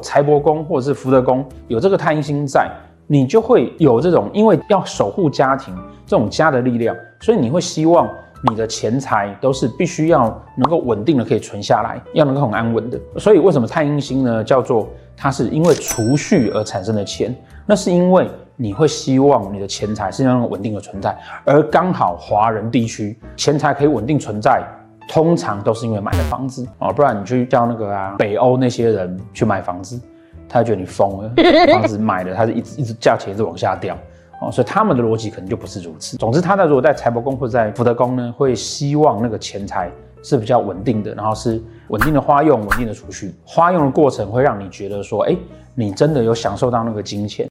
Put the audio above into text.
财帛宫或者是福德宫有这个太阴星在，你就会有这种，因为要守护家庭这种家的力量，所以你会希望你的钱财都是必须要能够稳定的可以存下来，要能够很安稳的。所以为什么太阴星呢？叫做它是因为储蓄而产生的钱，那是因为你会希望你的钱财是那种稳定的存在，而刚好华人地区钱财可以稳定存在。通常都是因为买了房子哦，不然你去叫那个啊北欧那些人去买房子，他觉得你疯了。房子买了，他是一直一直价钱一直往下掉哦，所以他们的逻辑可能就不是如此。总之，他呢如果在财帛宫或者在福德宫呢，会希望那个钱财是比较稳定的，然后是稳定的花用、稳定的储蓄。花用的过程会让你觉得说，哎，你真的有享受到那个金钱。